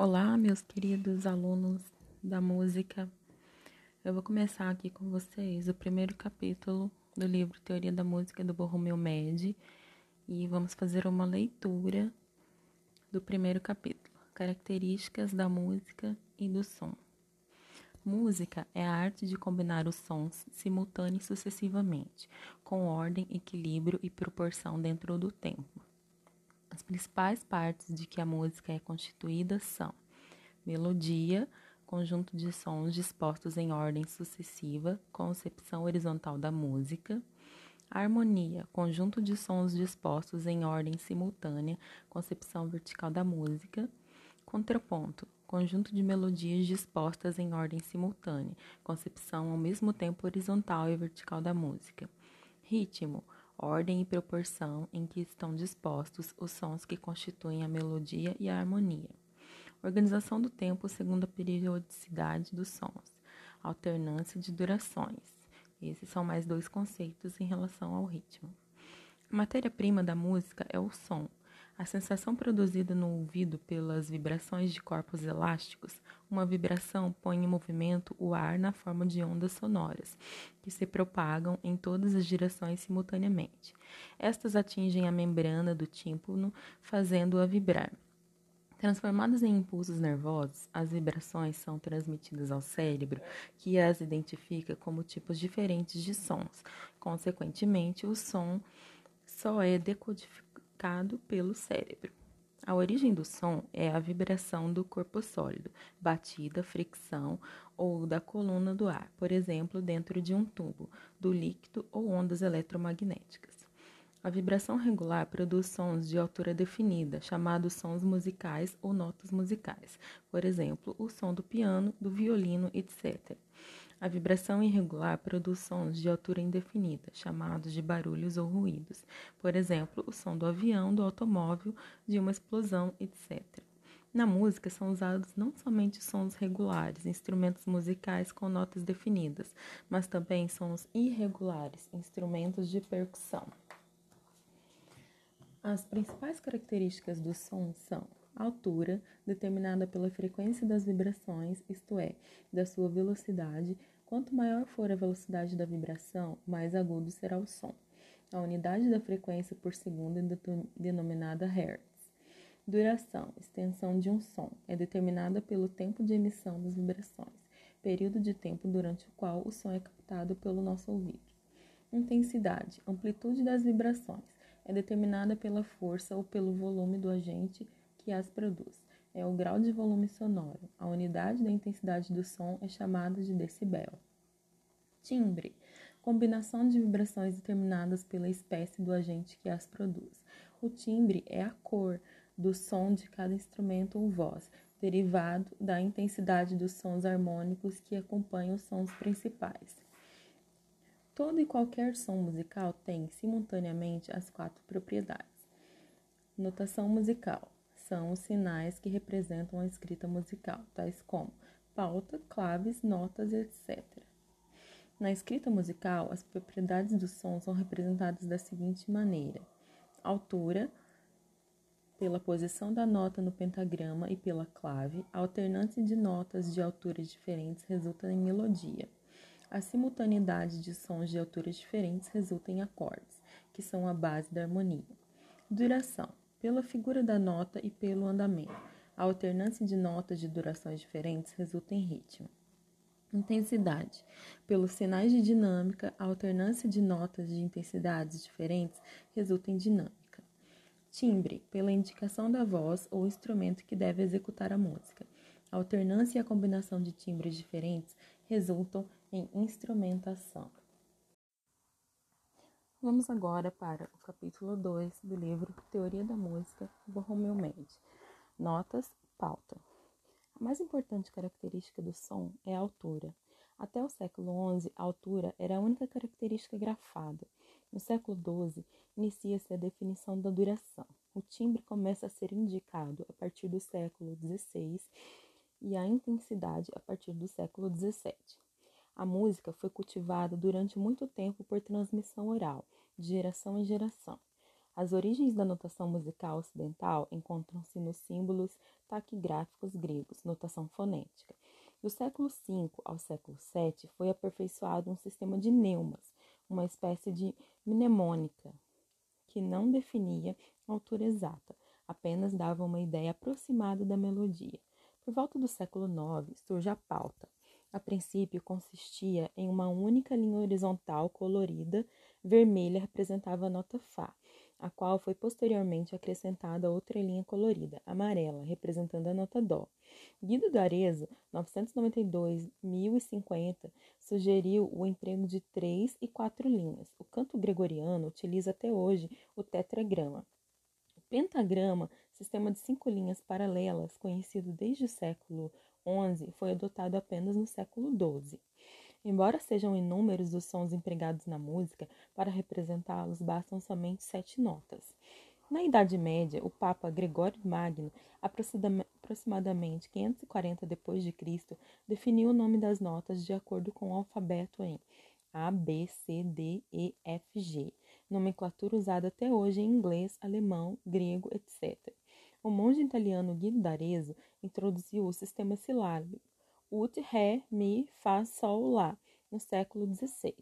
Olá, meus queridos alunos da música. Eu vou começar aqui com vocês o primeiro capítulo do livro Teoria da Música do Borromeu Med e vamos fazer uma leitura do primeiro capítulo, Características da música e do som. Música é a arte de combinar os sons simultâneo e sucessivamente, com ordem, equilíbrio e proporção dentro do tempo. As principais partes de que a música é constituída são melodia, conjunto de sons dispostos em ordem sucessiva, concepção horizontal da música, harmonia, conjunto de sons dispostos em ordem simultânea, concepção vertical da música, contraponto, conjunto de melodias dispostas em ordem simultânea, concepção ao mesmo tempo horizontal e vertical da música, ritmo, ordem e proporção em que estão dispostos os sons que constituem a melodia e a harmonia. Organização do tempo segundo a periodicidade dos sons. Alternância de durações. Esses são mais dois conceitos em relação ao ritmo. A matéria-prima da música é o som, a sensação produzida no ouvido pelas vibrações de corpos elásticos, uma vibração põe em movimento o ar na forma de ondas sonoras, que se propagam em todas as direções simultaneamente. Estas atingem a membrana do tímpano, fazendo-a vibrar. Transformadas em impulsos nervosos, as vibrações são transmitidas ao cérebro, que as identifica como tipos diferentes de sons. Consequentemente, o som só é decodificado pelo cérebro. A origem do som é a vibração do corpo sólido, batida, fricção ou da coluna do ar, por exemplo, dentro de um tubo, do líquido ou ondas eletromagnéticas. A vibração regular produz sons de altura definida, chamados sons musicais ou notas musicais, por exemplo, o som do piano, do violino, etc. A vibração irregular produz sons de altura indefinida, chamados de barulhos ou ruídos, por exemplo, o som do avião, do automóvel, de uma explosão, etc. Na música são usados não somente sons regulares, instrumentos musicais com notas definidas, mas também sons irregulares, instrumentos de percussão. As principais características do som são altura, determinada pela frequência das vibrações, isto é, da sua velocidade. Quanto maior for a velocidade da vibração, mais agudo será o som. A unidade da frequência por segundo é denominada Hertz. Duração, extensão de um som, é determinada pelo tempo de emissão das vibrações, período de tempo durante o qual o som é captado pelo nosso ouvido. Intensidade, amplitude das vibrações, é determinada pela força ou pelo volume do agente que as produz. É o grau de volume sonoro. A unidade da intensidade do som é chamada de decibel. Timbre combinação de vibrações determinadas pela espécie do agente que as produz. O timbre é a cor do som de cada instrumento ou voz, derivado da intensidade dos sons harmônicos que acompanham os sons principais. Todo e qualquer som musical tem, simultaneamente, as quatro propriedades. Notação musical são os sinais que representam a escrita musical, tais como pauta, claves, notas, etc. Na escrita musical, as propriedades do som são representadas da seguinte maneira: altura, pela posição da nota no pentagrama e pela clave, a alternância de notas de alturas diferentes resulta em melodia. A simultaneidade de sons de alturas diferentes resulta em acordes, que são a base da harmonia. Duração pela figura da nota e pelo andamento. A alternância de notas de durações diferentes resulta em ritmo. Intensidade. Pelos sinais de dinâmica, a alternância de notas de intensidades diferentes resulta em dinâmica. Timbre. Pela indicação da voz ou instrumento que deve executar a música. A alternância e a combinação de timbres diferentes resultam em instrumentação. Vamos agora para o capítulo 2 do livro Teoria da Música, do Romeu Mendes. Notas, pauta. A mais importante característica do som é a altura. Até o século XI, a altura era a única característica grafada. No século XII, inicia-se a definição da duração. O timbre começa a ser indicado a partir do século XVI e a intensidade a partir do século XVII. A música foi cultivada durante muito tempo por transmissão oral, de geração em geração. As origens da notação musical ocidental encontram-se nos símbolos taquigráficos gregos, notação fonética. Do século V ao século VII foi aperfeiçoado um sistema de neumas, uma espécie de mnemônica, que não definia a altura exata, apenas dava uma ideia aproximada da melodia. Por volta do século IX surge a pauta. A princípio consistia em uma única linha horizontal colorida, vermelha representava a nota Fá, a qual foi posteriormente acrescentada outra linha colorida, amarela, representando a nota Dó. Guido d'Arezzo, 992-1050, sugeriu o emprego de três e quatro linhas. O canto gregoriano utiliza até hoje o tetragrama. O pentagrama, sistema de cinco linhas paralelas, conhecido desde o século XI, foi adotado apenas no século XII. Embora sejam inúmeros os sons empregados na música, para representá-los bastam somente sete notas. Na Idade Média, o Papa Gregório Magno, aproximadamente 540 d.C., definiu o nome das notas de acordo com o alfabeto em A, B, C, D, E, F, G, nomenclatura usada até hoje em inglês, alemão, grego, etc. O monge italiano Guido d'Arezzo introduziu o sistema silábico Ut, Ré, Mi, Fá, Sol, Lá, no século XVI.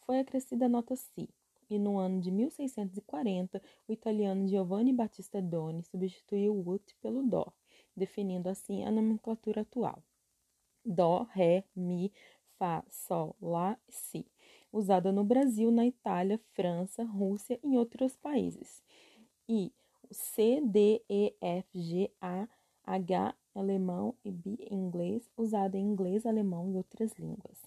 Foi acrescida a nota Si, e no ano de 1640, o italiano Giovanni Battista Doni substituiu o Ut pelo Dó, definindo assim a nomenclatura atual. Dó, Ré, Mi, Fá, Sol, Lá, Si, usada no Brasil, na Itália, França, Rússia e em outros países. E C, D, E, F, G, A, H alemão e B inglês, usada em inglês, alemão e outras línguas.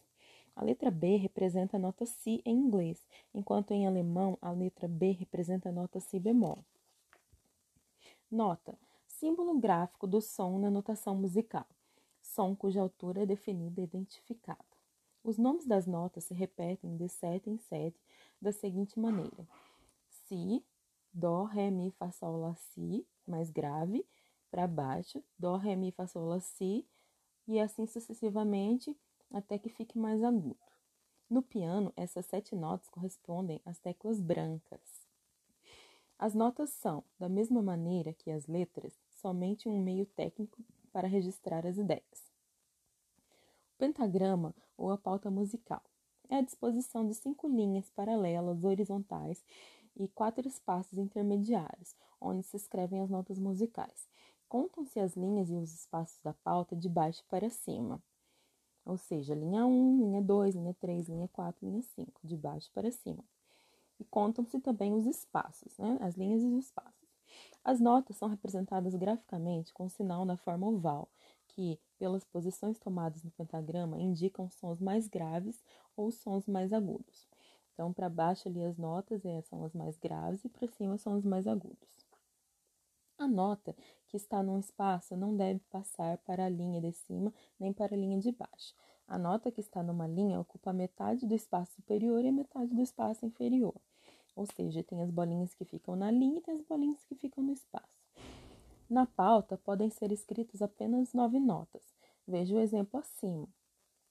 A letra B representa a nota Si em inglês, enquanto em alemão a letra B representa a nota Si bemol. Nota: símbolo gráfico do som na notação musical. Som cuja altura é definida e identificada. Os nomes das notas se repetem de sete em sete da seguinte maneira: Si, Dó, Ré, Mi, Fá, Sol, Lá, Si, mais grave, para baixo, Dó, Ré, Mi, Fá, Sol, Lá, Si, e assim sucessivamente até que fique mais agudo. No piano, essas sete notas correspondem às teclas brancas. As notas são, da mesma maneira que as letras, somente um meio técnico para registrar as ideias. O pentagrama, ou a pauta musical, é a disposição de cinco linhas paralelas horizontais e quatro espaços intermediários, onde se escrevem as notas musicais. Contam-se as linhas e os espaços da pauta de baixo para cima, ou seja, linha 1, linha 2, linha 3, linha 4, linha 5, de baixo para cima. E contam-se também os espaços, né? as linhas e os espaços. As notas são representadas graficamente com um sinal na forma oval, que, pelas posições tomadas no pentagrama, indicam sons mais graves ou sons mais agudos. Então, para baixo ali as notas é, são as mais graves e para cima são as mais agudos. A nota que está num espaço não deve passar para a linha de cima nem para a linha de baixo. A nota que está numa linha ocupa metade do espaço superior e metade do espaço inferior. Ou seja, tem as bolinhas que ficam na linha e tem as bolinhas que ficam no espaço. Na pauta podem ser escritas apenas nove notas. Veja o exemplo acima,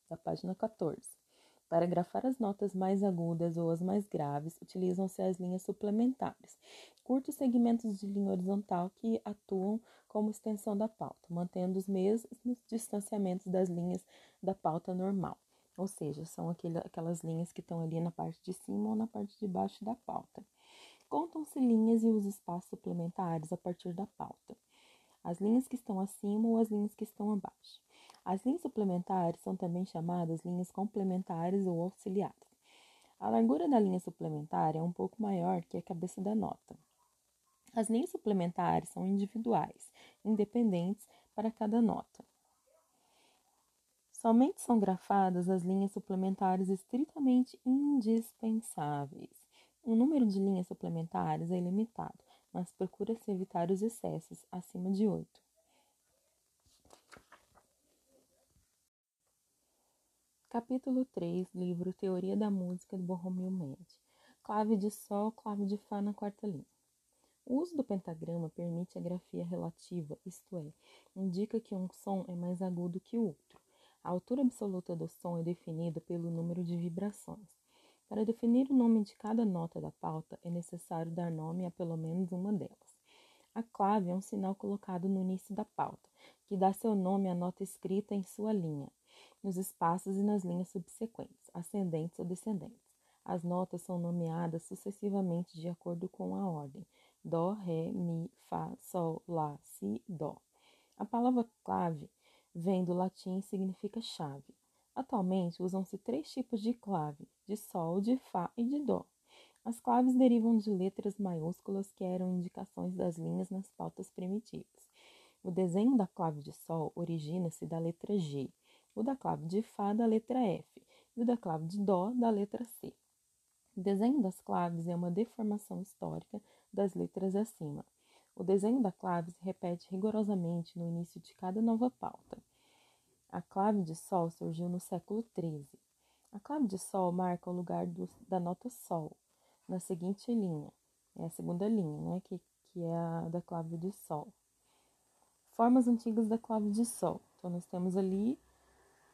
da página 14. Para grafar as notas mais agudas ou as mais graves, utilizam-se as linhas suplementares, curtos segmentos de linha horizontal que atuam como extensão da pauta, mantendo os mesmos distanciamentos das linhas da pauta normal. Ou seja, são aquelas linhas que estão ali na parte de cima ou na parte de baixo da pauta. Contam-se linhas e os espaços suplementares a partir da pauta. As linhas que estão acima ou as linhas que estão abaixo. As linhas suplementares são também chamadas linhas complementares ou auxiliares. A largura da linha suplementar é um pouco maior que a cabeça da nota. As linhas suplementares são individuais, independentes para cada nota. Somente são grafadas as linhas suplementares estritamente indispensáveis. O número de linhas suplementares é ilimitado, mas procura-se evitar os excessos acima de oito. Capítulo 3, livro Teoria da Música do Borromeo Mendes. Clave de Sol, clave de Fá na quarta linha. O uso do pentagrama permite a grafia relativa, isto é, indica que um som é mais agudo que o outro. A altura absoluta do som é definida pelo número de vibrações. Para definir o nome de cada nota da pauta, é necessário dar nome a pelo menos uma delas. A clave é um sinal colocado no início da pauta, que dá seu nome à nota escrita em sua linha, nos espaços e nas linhas subsequentes, ascendentes ou descendentes. As notas são nomeadas sucessivamente de acordo com a ordem: Dó, Ré, Mi, Fá, Sol, Lá, Si, Dó. A palavra clave vem do latim e significa chave. Atualmente usam-se três tipos de clave: de Sol, de Fá e de Dó. As claves derivam de letras maiúsculas que eram indicações das linhas nas pautas primitivas. O desenho da clave de Sol origina-se da letra G, o da clave de Fá da letra F e o da clave de Dó da letra C. O desenho das claves é uma deformação histórica das letras acima. O desenho da clave se repete rigorosamente no início de cada nova pauta. A clave de Sol surgiu no século XIII. A clave de Sol marca o lugar do, da nota Sol, na seguinte linha. É a segunda linha, né, que, que é a da clave de Sol. Formas antigas da clave de Sol. Então, nós temos ali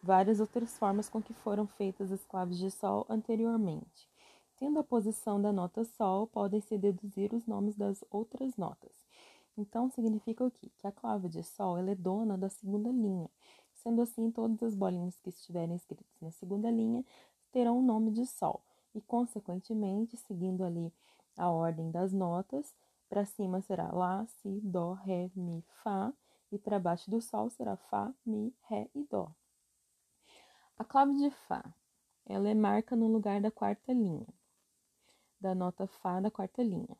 várias outras formas com que foram feitas as claves de Sol anteriormente. Tendo a posição da nota Sol, podem-se deduzir os nomes das outras notas. Então, significa o quê? Que a clave de Sol é dona da segunda linha. Sendo assim, todas as bolinhas que estiverem escritas na segunda linha terão o nome de Sol. E, consequentemente, seguindo ali a ordem das notas, para cima será Lá, Si, Dó, Ré, Mi, Fá. E para baixo do Sol será Fá, Mi, Ré e Dó. A clave de Fá, ela é marca no lugar da quarta linha da nota Fá da quarta linha.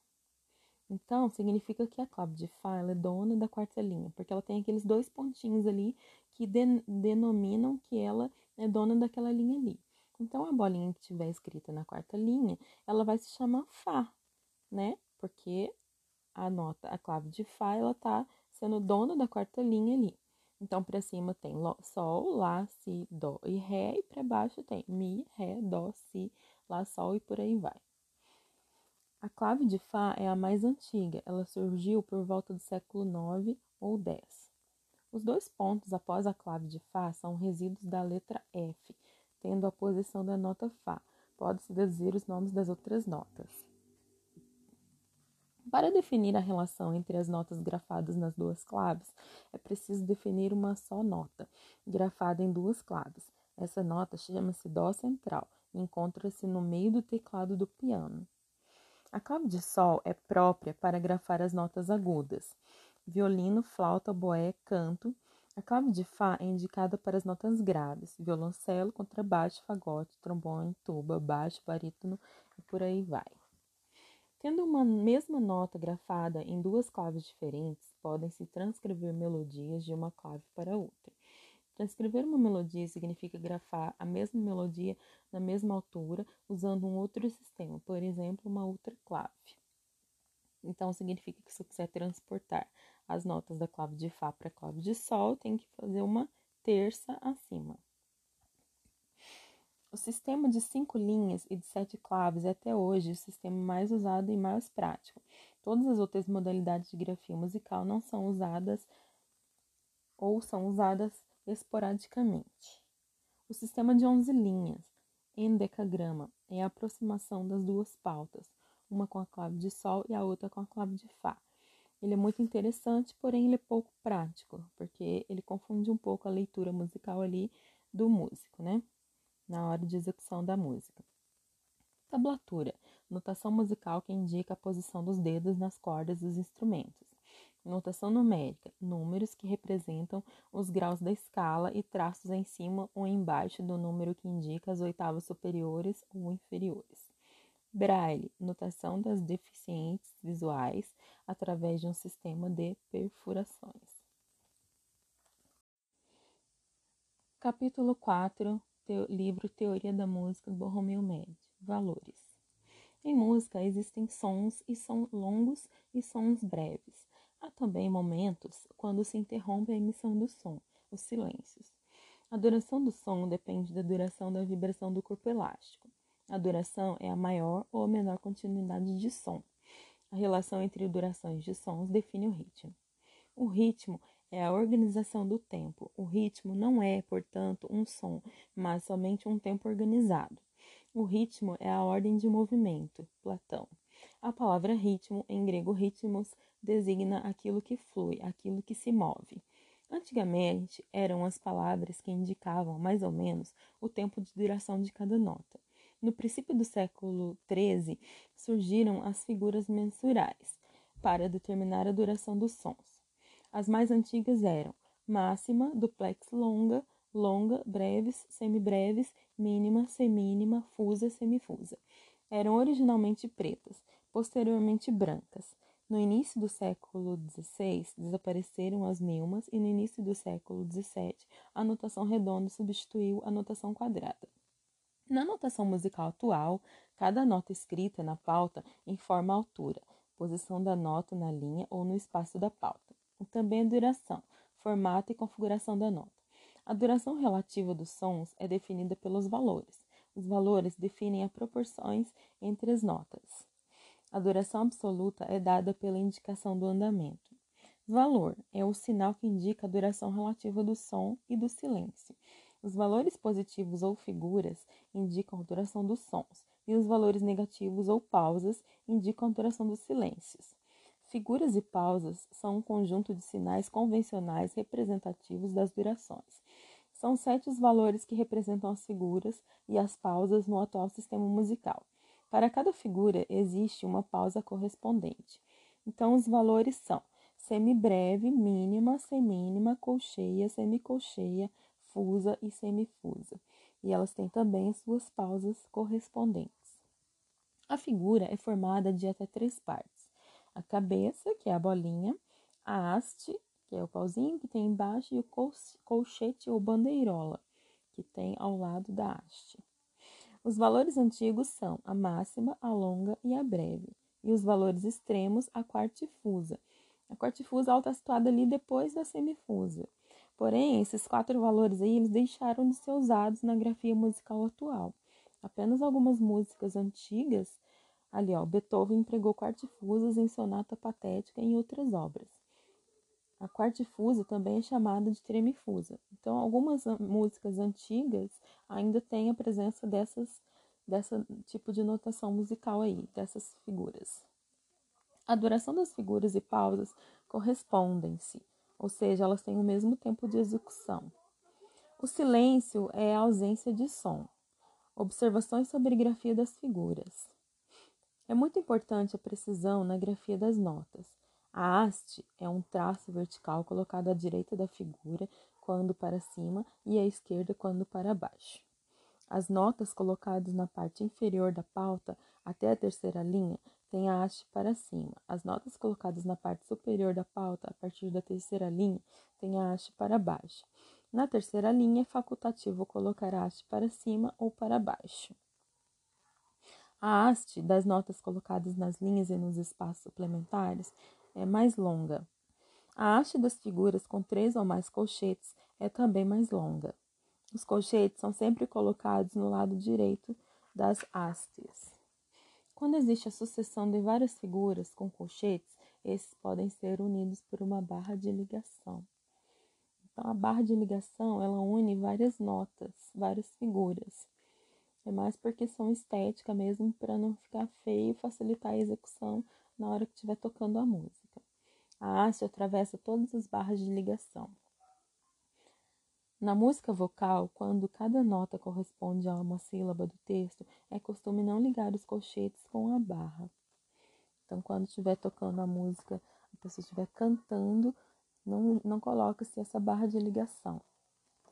Então, significa que a clave de Fá é dona da quarta linha, porque ela tem aqueles dois pontinhos ali que de, denominam que ela é dona daquela linha ali. Então, a bolinha que estiver escrita na quarta linha, ela vai se chamar Fá, né? Porque a nota, a clave de Fá, ela tá sendo dona da quarta linha ali. Então, para cima tem Sol, Lá, Si, Dó e Ré, e para baixo tem Mi, Ré, Dó, Si, Lá, Sol e por aí vai. A clave de Fá é a mais antiga, ela surgiu por volta do século IX ou X. Os dois pontos após a clave de Fá são resíduos da letra F, tendo a posição da nota Fá. Pode-se deduzir os nomes das outras notas. Para definir a relação entre as notas grafadas nas duas claves, é preciso definir uma só nota, grafada em duas claves. Essa nota chama-se Dó central e encontra-se no meio do teclado do piano. A clave de Sol é própria para grafar as notas agudas. Violino, flauta, boé, canto. A clave de Fá é indicada para as notas graves. Violoncelo, contrabaixo, fagote, trombone, tuba, baixo, barítono e por aí vai. Tendo uma mesma nota grafada em duas claves diferentes, podem-se transcrever melodias de uma clave para outra. Transcrever uma melodia significa grafar a mesma melodia na mesma altura usando um outro sistema, por exemplo, uma outra clave. Então, significa que se eu quiser transportar as notas da clave de Fá para a clave de Sol, tem que fazer uma terça acima. O sistema de cinco linhas e de sete claves é até hoje o sistema mais usado e mais prático. Todas as outras modalidades de grafia musical não são usadas ou são usadas esporadicamente. O sistema de 11 linhas, em decagrama, é a aproximação das duas pautas, uma com a clave de Sol e a outra com a clave de Fá. Ele é muito interessante, porém ele é pouco prático, porque ele confunde um pouco a leitura musical ali do músico, né? Na hora de execução da música. Tablatura, notação musical que indica a posição dos dedos nas cordas dos instrumentos. Notação numérica: números que representam os graus da escala e traços em cima ou embaixo do número que indica as oitavas superiores ou inferiores. Braille: notação das deficientes visuais através de um sistema de perfurações. Capítulo 4 teo, Livro Teoria da Música do Romeu Med Valores. Em música existem sons e sons longos e sons breves. Há também momentos quando se interrompe a emissão do som, os silêncios. A duração do som depende da duração da vibração do corpo elástico. A duração é a maior ou a menor continuidade de som. A relação entre durações de sons define o ritmo. O ritmo é a organização do tempo. O ritmo não é, portanto, um som, mas somente um tempo organizado. O ritmo é a ordem de movimento, Platão. A palavra ritmo, em grego ritmos, designa aquilo que flui, aquilo que se move. Antigamente, eram as palavras que indicavam mais ou menos o tempo de duração de cada nota. No princípio do século XIII, surgiram as figuras mensurais para determinar a duração dos sons. As mais antigas eram máxima, duplex longa, longa, breves, semibreves, mínima, semínima, fusa, semifusa. Eram originalmente pretas, posteriormente brancas. No início do século XVI, desapareceram as neumas e no início do século XVII, a notação redonda substituiu a notação quadrada. Na notação musical atual, cada nota escrita na pauta informa a altura, posição da nota na linha ou no espaço da pauta. Também a duração, formato e configuração da nota. A duração relativa dos sons é definida pelos valores. Os valores definem as proporções entre as notas. A duração absoluta é dada pela indicação do andamento. Valor é o sinal que indica a duração relativa do som e do silêncio. Os valores positivos ou figuras indicam a duração dos sons, e os valores negativos ou pausas indicam a duração dos silêncios. Figuras e pausas são um conjunto de sinais convencionais representativos das durações. São sete os valores que representam as figuras e as pausas no atual sistema musical. Para cada figura existe uma pausa correspondente. Então, os valores são semibreve, mínima, semínima, colcheia, semicolcheia, fusa e semifusa. E elas têm também suas pausas correspondentes. A figura é formada de até três partes: a cabeça, que é a bolinha, a haste, que é o pauzinho que tem embaixo, e o colchete ou bandeirola, que tem ao lado da haste. Os valores antigos são a máxima, a longa e a breve, e os valores extremos, a quartifusa. A quartifusa está situada ali depois da semifusa. Porém, esses quatro valores aí eles deixaram de ser usados na grafia musical atual. Apenas algumas músicas antigas, ali ó, Beethoven empregou quartifusas em sonata patética e em outras obras. A quartifusa também é chamada de tremifusa. Então, algumas músicas antigas ainda têm a presença dessas dessa tipo de notação musical aí, dessas figuras. A duração das figuras e pausas correspondem-se, ou seja, elas têm o mesmo tempo de execução. O silêncio é a ausência de som. Observações sobre grafia das figuras. É muito importante a precisão na grafia das notas. A haste é um traço vertical colocado à direita da figura quando para cima e à esquerda quando para baixo. As notas colocadas na parte inferior da pauta até a terceira linha têm a haste para cima. As notas colocadas na parte superior da pauta a partir da terceira linha têm a haste para baixo. Na terceira linha é facultativo colocar a haste para cima ou para baixo. A haste das notas colocadas nas linhas e nos espaços suplementares é mais longa. A haste das figuras com três ou mais colchetes é também mais longa. Os colchetes são sempre colocados no lado direito das hastes. Quando existe a sucessão de várias figuras com colchetes, esses podem ser unidos por uma barra de ligação. Então, a barra de ligação ela une várias notas, várias figuras. É mais por questão estética mesmo, para não ficar feio e facilitar a execução na hora que estiver tocando a música. A haste atravessa todas as barras de ligação. Na música vocal, quando cada nota corresponde a uma sílaba do texto, é costume não ligar os colchetes com a barra. Então, quando estiver tocando a música, a pessoa estiver cantando, não, não coloca-se essa barra de ligação.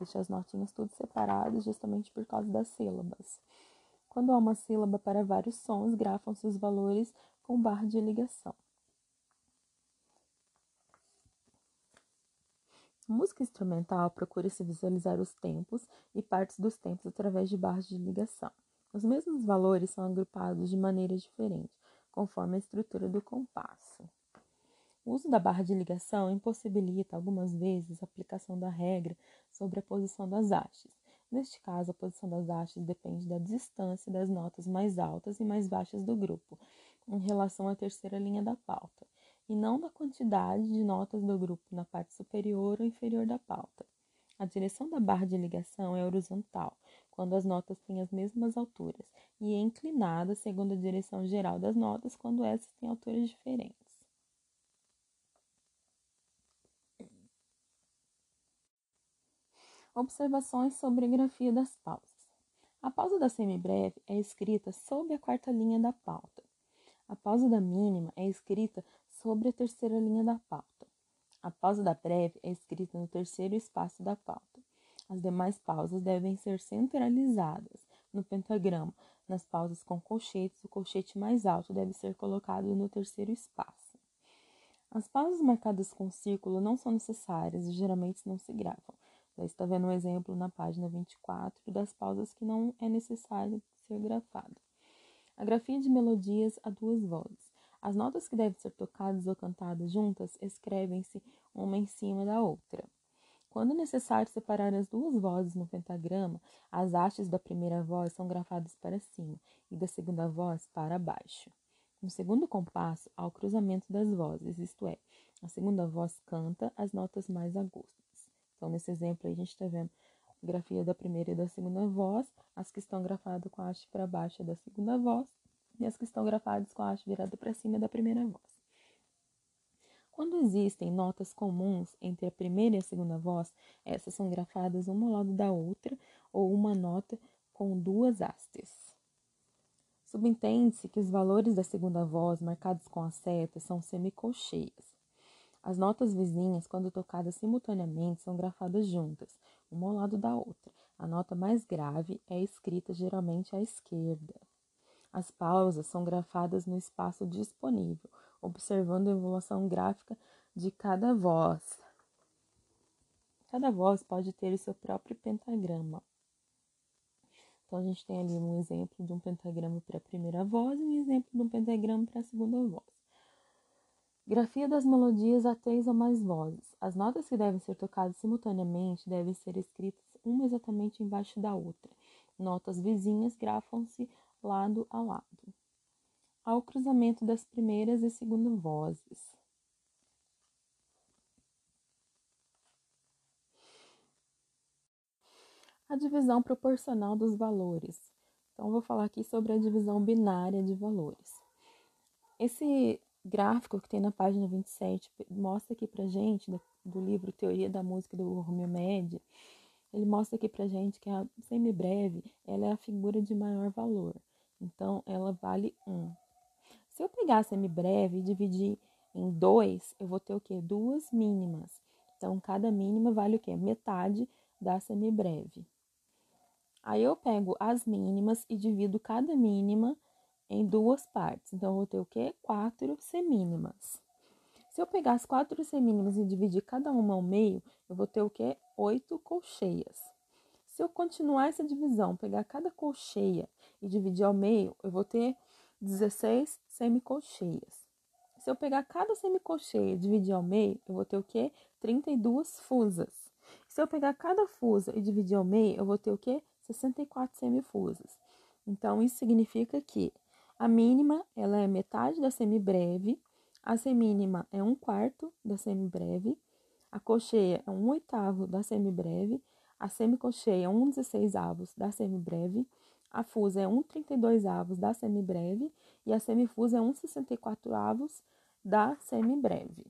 Deixa as notinhas tudo separadas, justamente por causa das sílabas. Quando há uma sílaba para vários sons, grafam-se os valores com barra de ligação. Música instrumental procura-se visualizar os tempos e partes dos tempos através de barras de ligação. Os mesmos valores são agrupados de maneira diferente, conforme a estrutura do compasso. O uso da barra de ligação impossibilita algumas vezes a aplicação da regra sobre a posição das hastes. Neste caso, a posição das hastes depende da distância das notas mais altas e mais baixas do grupo, em relação à terceira linha da pauta e não da quantidade de notas do grupo na parte superior ou inferior da pauta. A direção da barra de ligação é horizontal, quando as notas têm as mesmas alturas, e inclinada segundo a direção geral das notas quando essas têm alturas diferentes. Observações sobre a grafia das pausas. A pausa da semibreve é escrita sob a quarta linha da pauta. A pausa da mínima é escrita sobre a terceira linha da pauta. A pausa da breve é escrita no terceiro espaço da pauta. As demais pausas devem ser centralizadas no pentagrama. Nas pausas com colchetes, o colchete mais alto deve ser colocado no terceiro espaço. As pausas marcadas com círculo não são necessárias e geralmente não se gravam. Você está vendo um exemplo na página 24 das pausas que não é necessário ser grafado. A grafia de melodias a duas vozes. As notas que devem ser tocadas ou cantadas juntas escrevem-se uma em cima da outra. Quando necessário separar as duas vozes no pentagrama, as hastes da primeira voz são grafadas para cima e da segunda voz para baixo. No segundo compasso, há o cruzamento das vozes, isto é, a segunda voz canta as notas mais agudas. Então, nesse exemplo aí, a gente está vendo a grafia da primeira e da segunda voz, as que estão grafadas com a haste para baixo é da segunda voz, e as que estão grafadas com a haste virada para cima é da primeira voz. Quando existem notas comuns entre a primeira e a segunda voz, essas são grafadas uma ao lado da outra ou uma nota com duas hastes. Subentende-se que os valores da segunda voz marcados com a seta são semicolcheias. As notas vizinhas, quando tocadas simultaneamente, são grafadas juntas, uma ao lado da outra. A nota mais grave é escrita geralmente à esquerda. As pausas são grafadas no espaço disponível, observando a evolução gráfica de cada voz. Cada voz pode ter o seu próprio pentagrama. Então, a gente tem ali um exemplo de um pentagrama para a primeira voz e um exemplo de um pentagrama para a segunda voz. Grafia das melodias a três ou mais vozes. As notas que devem ser tocadas simultaneamente devem ser escritas uma exatamente embaixo da outra. Notas vizinhas grafam-se lado a lado. Há o cruzamento das primeiras e segundas vozes. A divisão proporcional dos valores. Então, vou falar aqui sobre a divisão binária de valores. Esse gráfico que tem na página 27 mostra aqui pra gente, do, do livro Teoria da Música do Romeo Med, ele mostra aqui pra gente que a semibreve ela é a figura de maior valor. Então, ela vale 1. Se eu pegar a semibreve e dividir em 2, eu vou ter o quê? Duas mínimas. Então, cada mínima vale o quê? Metade da semibreve. Aí eu pego as mínimas e divido cada mínima em duas partes. Então, eu vou ter o quê? Quatro semínimas. Se eu pegar as quatro semínimas e dividir cada uma ao meio, eu vou ter o quê? Oito colcheias. Se eu continuar essa divisão, pegar cada colcheia e dividir ao meio, eu vou ter 16 semicolcheias. Se eu pegar cada semicolcheia e dividir ao meio, eu vou ter o quê? 32 fusas. Se eu pegar cada fusa e dividir ao meio, eu vou ter o quê? 64 semifusas. Então, isso significa que a mínima, ela é metade da semibreve, a semínima é um quarto da semibreve, a cocheia é um oitavo da semibreve, a semicocheia é um dezesseisavos da semibreve, a fusa é um trinta e dois avos da semibreve. E a semifusa é um sessenta e quatro avos da semibreve.